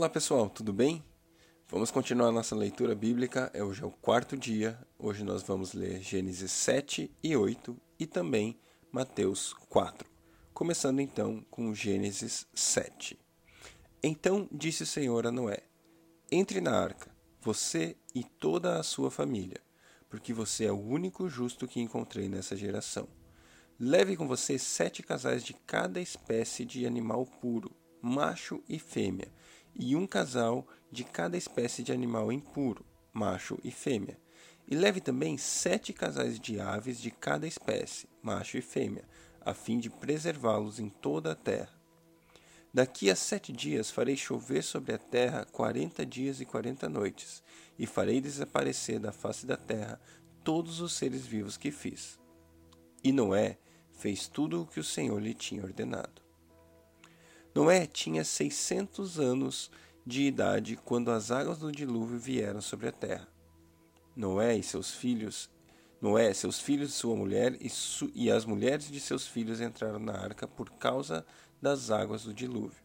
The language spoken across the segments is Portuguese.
Olá pessoal, tudo bem? Vamos continuar nossa leitura bíblica. É hoje é o quarto dia. Hoje nós vamos ler Gênesis 7 e 8 e também Mateus 4. Começando então com Gênesis 7. Então disse o Senhor a Noé: Entre na arca, você e toda a sua família, porque você é o único justo que encontrei nessa geração. Leve com você sete casais de cada espécie de animal puro, macho e fêmea e um casal de cada espécie de animal impuro, macho e fêmea. E leve também sete casais de aves de cada espécie, macho e fêmea, a fim de preservá-los em toda a terra. Daqui a sete dias farei chover sobre a terra quarenta dias e quarenta noites, e farei desaparecer da face da terra todos os seres vivos que fiz. E Noé fez tudo o que o Senhor lhe tinha ordenado. Noé tinha seiscentos anos de idade quando as águas do dilúvio vieram sobre a terra. Noé e seus filhos, Noé, seus filhos, sua mulher e, su, e as mulheres de seus filhos entraram na arca por causa das águas do dilúvio.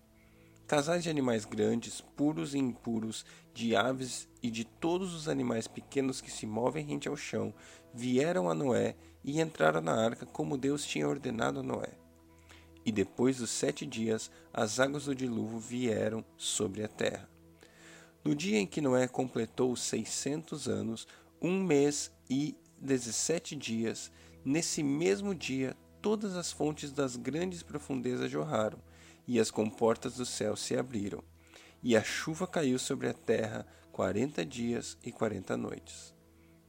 Casais de animais grandes, puros e impuros, de aves e de todos os animais pequenos que se movem rente ao chão, vieram a Noé e entraram na arca como Deus tinha ordenado a Noé. E depois dos sete dias, as águas do dilúvio vieram sobre a terra. No dia em que Noé completou seiscentos anos, um mês e dezessete dias, nesse mesmo dia todas as fontes das grandes profundezas jorraram, e as comportas do céu se abriram, e a chuva caiu sobre a terra quarenta dias e quarenta noites.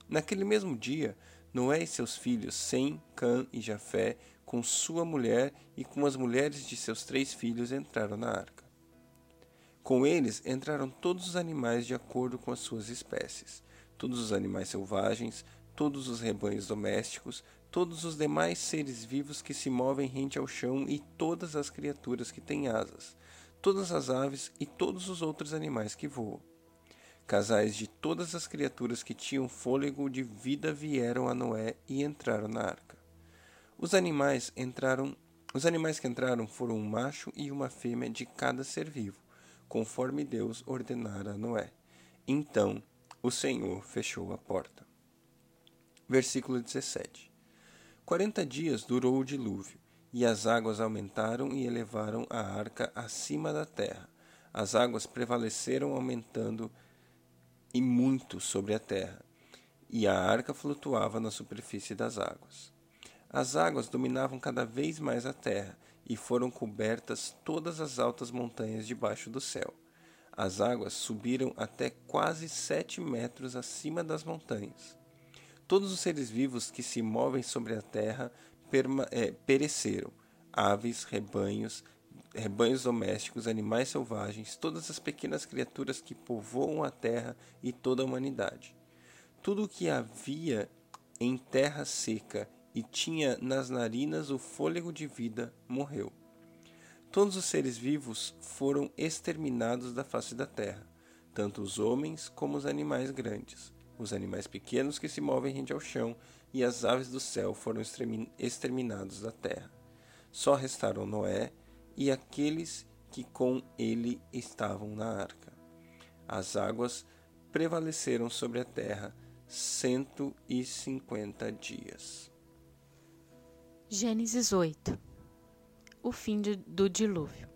Naquele mesmo dia, Noé e seus filhos, Sem, Cã e Jafé, com sua mulher e com as mulheres de seus três filhos entraram na arca. Com eles entraram todos os animais de acordo com as suas espécies, todos os animais selvagens, todos os rebanhos domésticos, todos os demais seres vivos que se movem rente ao chão e todas as criaturas que têm asas, todas as aves e todos os outros animais que voam. Casais de todas as criaturas que tinham fôlego de vida vieram a Noé e entraram na arca. Os animais entraram, os animais que entraram foram um macho e uma fêmea de cada ser vivo, conforme Deus ordenara a Noé. Então o Senhor fechou a porta. Versículo 17. Quarenta dias durou o dilúvio, e as águas aumentaram e elevaram a arca acima da terra. As águas prevaleceram, aumentando e muito sobre a terra, e a arca flutuava na superfície das águas. As águas dominavam cada vez mais a terra e foram cobertas todas as altas montanhas debaixo do céu. As águas subiram até quase sete metros acima das montanhas. Todos os seres vivos que se movem sobre a terra é, pereceram: aves, rebanhos, rebanhos domésticos, animais selvagens, todas as pequenas criaturas que povoam a terra e toda a humanidade. Tudo o que havia em terra seca e tinha nas narinas o fôlego de vida, morreu. Todos os seres vivos foram exterminados da face da terra, tanto os homens como os animais grandes, os animais pequenos que se movem rente ao chão e as aves do céu foram exterminados da terra. Só restaram Noé e aqueles que com ele estavam na arca. As águas prevaleceram sobre a terra cento e cinquenta dias. Gênesis 8 O fim de, do dilúvio.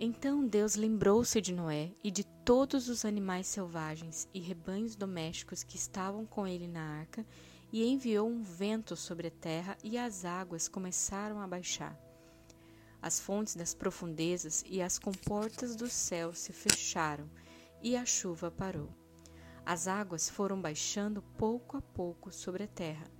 Então Deus lembrou-se de Noé e de todos os animais selvagens e rebanhos domésticos que estavam com ele na arca, e enviou um vento sobre a terra, e as águas começaram a baixar. As fontes das profundezas e as comportas do céu se fecharam, e a chuva parou. As águas foram baixando pouco a pouco sobre a terra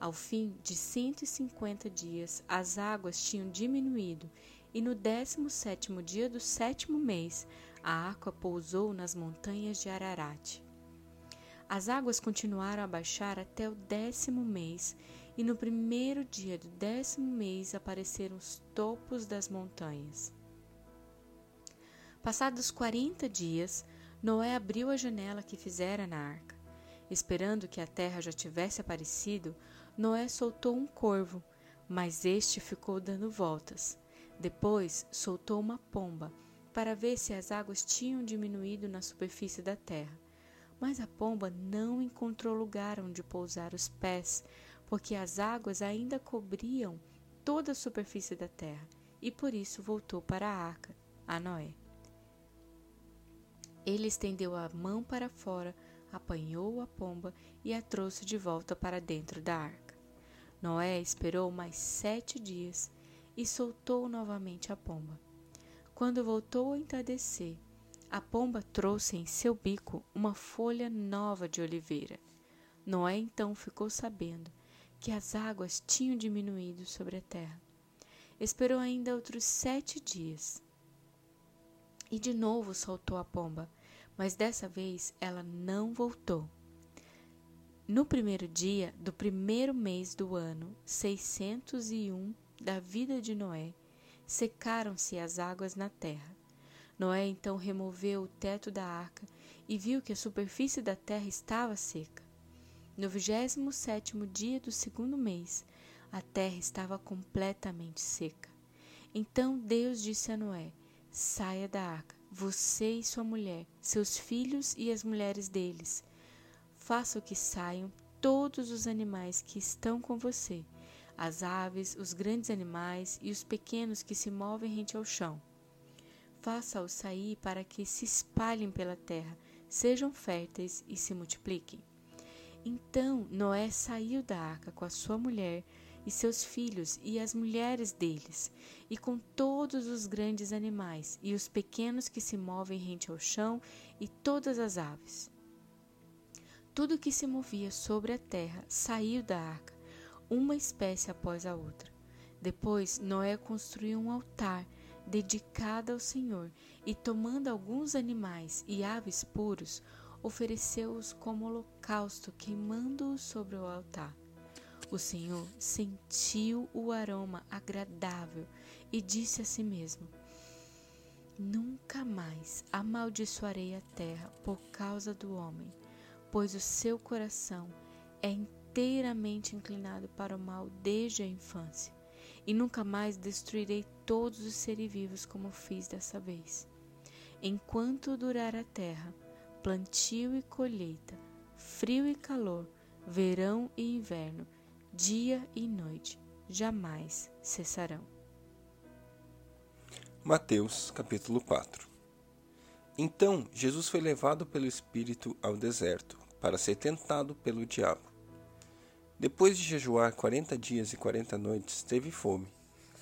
ao fim de 150 dias, as águas tinham diminuído, e no décimo sétimo dia do sétimo mês, a água pousou nas montanhas de Ararat. As águas continuaram a baixar até o décimo mês, e no primeiro dia do décimo mês apareceram os topos das montanhas. Passados quarenta dias, Noé abriu a janela que fizera na arca. Esperando que a terra já tivesse aparecido, Noé soltou um corvo, mas este ficou dando voltas. Depois soltou uma pomba, para ver se as águas tinham diminuído na superfície da terra. Mas a pomba não encontrou lugar onde pousar os pés, porque as águas ainda cobriam toda a superfície da terra, e por isso voltou para a arca, a Noé. Ele estendeu a mão para fora, apanhou a pomba e a trouxe de volta para dentro da arca. Noé esperou mais sete dias e soltou novamente a pomba. Quando voltou a entardecer, a pomba trouxe em seu bico uma folha nova de oliveira. Noé então ficou sabendo que as águas tinham diminuído sobre a terra. Esperou ainda outros sete dias. E de novo soltou a pomba, mas dessa vez ela não voltou. No primeiro dia do primeiro mês do ano 601 da vida de Noé, secaram-se as águas na terra. Noé então removeu o teto da arca e viu que a superfície da terra estava seca. No vigésimo sétimo dia do segundo mês, a terra estava completamente seca. Então Deus disse a Noé: Saia da arca, você e sua mulher, seus filhos e as mulheres deles. Faça que saiam todos os animais que estão com você, as aves, os grandes animais e os pequenos que se movem rente ao chão. Faça-os sair para que se espalhem pela terra, sejam férteis e se multipliquem. Então Noé saiu da arca com a sua mulher e seus filhos e as mulheres deles, e com todos os grandes animais e os pequenos que se movem rente ao chão e todas as aves. Tudo que se movia sobre a terra saiu da arca, uma espécie após a outra. Depois Noé construiu um altar dedicado ao Senhor e, tomando alguns animais e aves puros, ofereceu-os como holocausto, queimando-os sobre o altar. O Senhor sentiu o aroma agradável e disse a si mesmo: Nunca mais amaldiçoarei a terra por causa do homem, pois o seu coração é inteiramente inclinado para o mal desde a infância, e nunca mais destruirei todos os seres vivos como fiz dessa vez. Enquanto durar a terra, plantio e colheita, frio e calor, verão e inverno, dia e noite, jamais cessarão. Mateus capítulo 4 Então Jesus foi levado pelo Espírito ao deserto, para ser tentado pelo diabo. Depois de jejuar quarenta dias e quarenta noites, teve fome.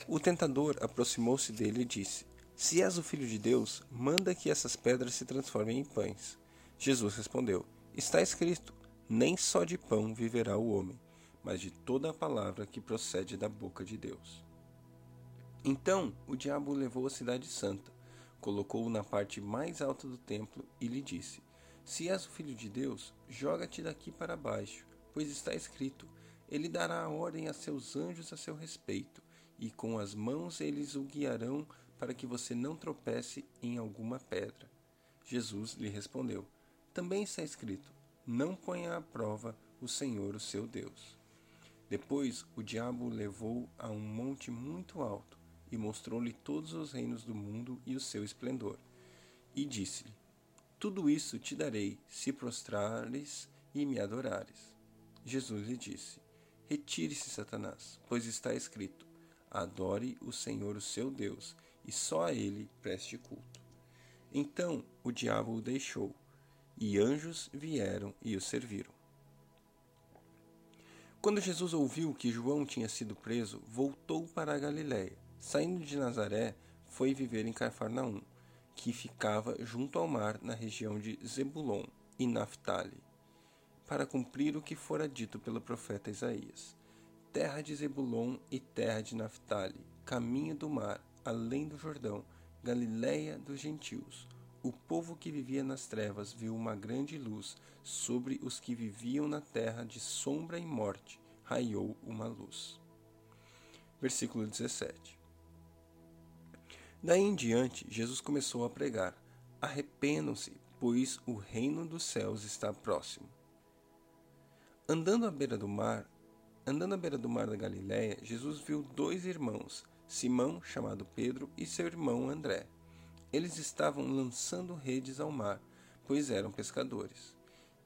O tentador aproximou-se dele e disse: Se és o filho de Deus, manda que essas pedras se transformem em pães. Jesus respondeu: Está escrito: Nem só de pão viverá o homem, mas de toda a palavra que procede da boca de Deus. Então o diabo o levou à cidade santa, colocou-o na parte mais alta do templo e lhe disse: Se és o filho de Deus, joga-te daqui para baixo, pois está escrito: Ele dará a ordem a seus anjos a seu respeito, e com as mãos eles o guiarão para que você não tropece em alguma pedra. Jesus lhe respondeu: também está escrito: Não ponha à prova o Senhor, o seu Deus. Depois o diabo o levou a um monte muito alto e mostrou-lhe todos os reinos do mundo e o seu esplendor. E disse-lhe: Tudo isso te darei se prostrares e me adorares. Jesus lhe disse: Retire-se, Satanás, pois está escrito: Adore o Senhor, o seu Deus, e só a ele preste culto. Então o diabo o deixou e anjos vieram e o serviram. Quando Jesus ouviu que João tinha sido preso, voltou para a Galiléia. Saindo de Nazaré, foi viver em Cafarnaum, que ficava junto ao mar na região de Zebulon e Naphtali, para cumprir o que fora dito pelo profeta Isaías. Terra de Zebulon e terra de Naphtali, caminho do mar, além do Jordão, Galiléia dos gentios o povo que vivia nas trevas viu uma grande luz, sobre os que viviam na terra de sombra e morte raiou uma luz. Versículo 17. Daí em diante, Jesus começou a pregar: Arrependam-se, pois o reino dos céus está próximo. Andando à beira do mar, andando à beira do mar da Galiléia, Jesus viu dois irmãos, Simão, chamado Pedro, e seu irmão André Eles estavam lançando redes ao mar, pois eram pescadores.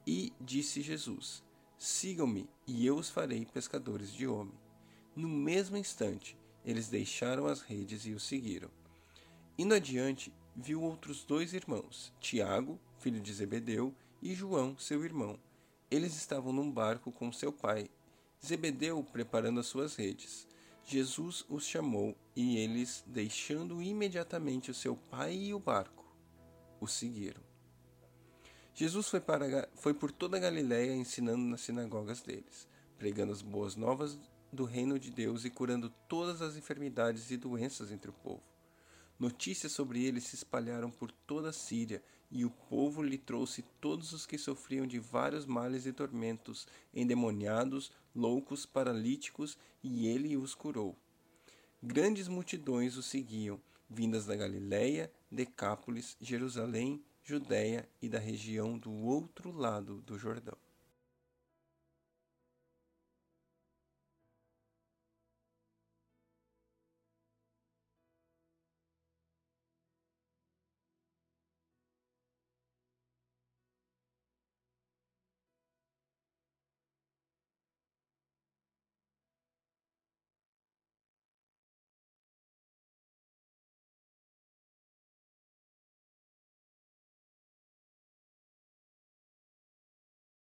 E disse Jesus: Sigam-me, e eu os farei pescadores de homem. No mesmo instante, eles deixaram as redes e o seguiram. Indo adiante, viu outros dois irmãos, Tiago, filho de Zebedeu, e João, seu irmão. Eles estavam num barco com seu pai, Zebedeu preparando as suas redes. Jesus os chamou e eles, deixando imediatamente o seu pai e o barco, o seguiram. Jesus foi, para, foi por toda a Galiléia ensinando nas sinagogas deles, pregando as boas novas do reino de Deus e curando todas as enfermidades e doenças entre o povo. Notícias sobre ele se espalharam por toda a Síria, e o povo lhe trouxe todos os que sofriam de vários males e tormentos, endemoniados, loucos, paralíticos, e ele os curou. Grandes multidões o seguiam, vindas da Galiléia, Decápolis, Jerusalém, Judéia e da região do outro lado do Jordão.